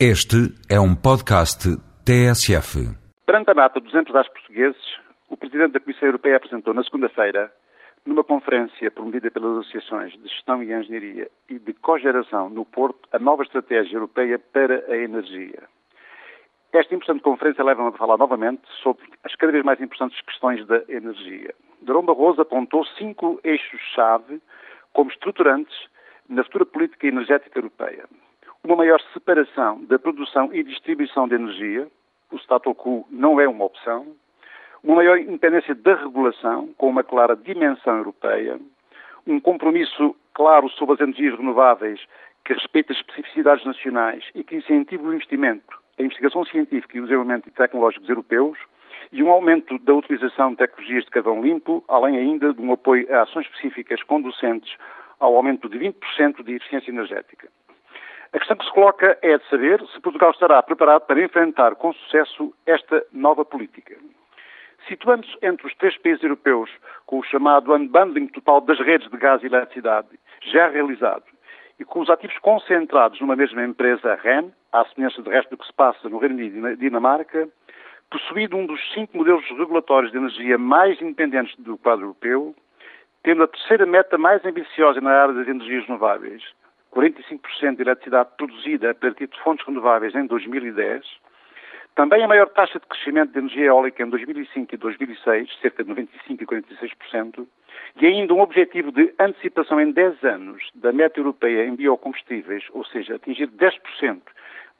Este é um podcast TSF. Perante a mata dos empresários portugueses, o Presidente da Comissão Europeia apresentou na segunda-feira, numa conferência promovida pelas associações de gestão e engenharia e de cogeração no Porto, a nova estratégia europeia para a energia. Esta importante conferência leva-me a falar novamente sobre as cada vez mais importantes questões da energia. Durão Barroso apontou cinco eixos-chave como estruturantes na futura política energética europeia uma maior separação da produção e distribuição de energia, o status quo não é uma opção, uma maior independência da regulação, com uma clara dimensão europeia, um compromisso claro sobre as energias renováveis que respeita as especificidades nacionais e que incentiva o investimento, a investigação científica e o desenvolvimento tecnológicos europeus, e um aumento da utilização de tecnologias de carvão limpo, além ainda de um apoio a ações específicas conducentes ao aumento de 20% de eficiência energética. A questão que se coloca é de saber se Portugal estará preparado para enfrentar com sucesso esta nova política. Situando-se entre os três países europeus com o chamado unbundling total das redes de gás e eletricidade já realizado e com os ativos concentrados numa mesma empresa, REN, à semelhança do resto do que se passa no Reino Unido e Dinamarca, possuído um dos cinco modelos regulatórios de energia mais independentes do quadro europeu, tendo a terceira meta mais ambiciosa na área das energias renováveis, 45% de eletricidade produzida a partir de fontes renováveis em 2010, também a maior taxa de crescimento de energia eólica em 2005 e 2006, cerca de 95% e 46%, e ainda um objetivo de antecipação em 10 anos da meta europeia em biocombustíveis, ou seja, atingir 10%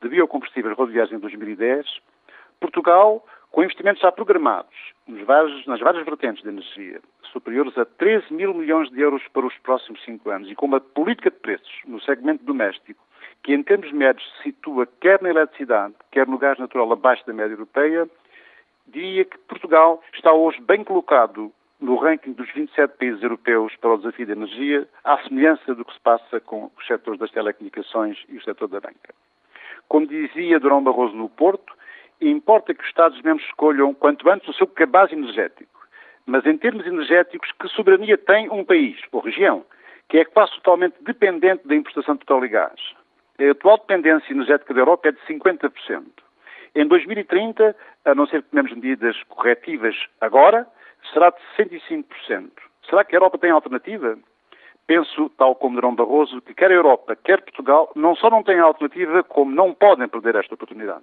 de biocombustíveis rodoviários em 2010, Portugal, com investimentos já programados vários, nas várias vertentes de energia, superiores a 13 mil milhões de euros para os próximos cinco anos e com uma política de preços no segmento doméstico que, em termos médios, se situa quer na eletricidade, quer no gás natural abaixo da média europeia, diria que Portugal está hoje bem colocado no ranking dos 27 países europeus para o desafio da energia, à semelhança do que se passa com os setores das telecomunicações e o setor da banca. Como dizia Durão Barroso no Porto, importa que os Estados-membros escolham quanto antes o seu cabaz energético mas em termos energéticos, que soberania tem um país ou região que é quase totalmente dependente da importação de petróleo e gás? A atual dependência energética da Europa é de 50%. Em 2030, a não ser que tenhamos medidas corretivas agora, será de 65%. Será que a Europa tem alternativa? Penso, tal como Durão Barroso, que quer a Europa, quer Portugal, não só não têm alternativa, como não podem perder esta oportunidade.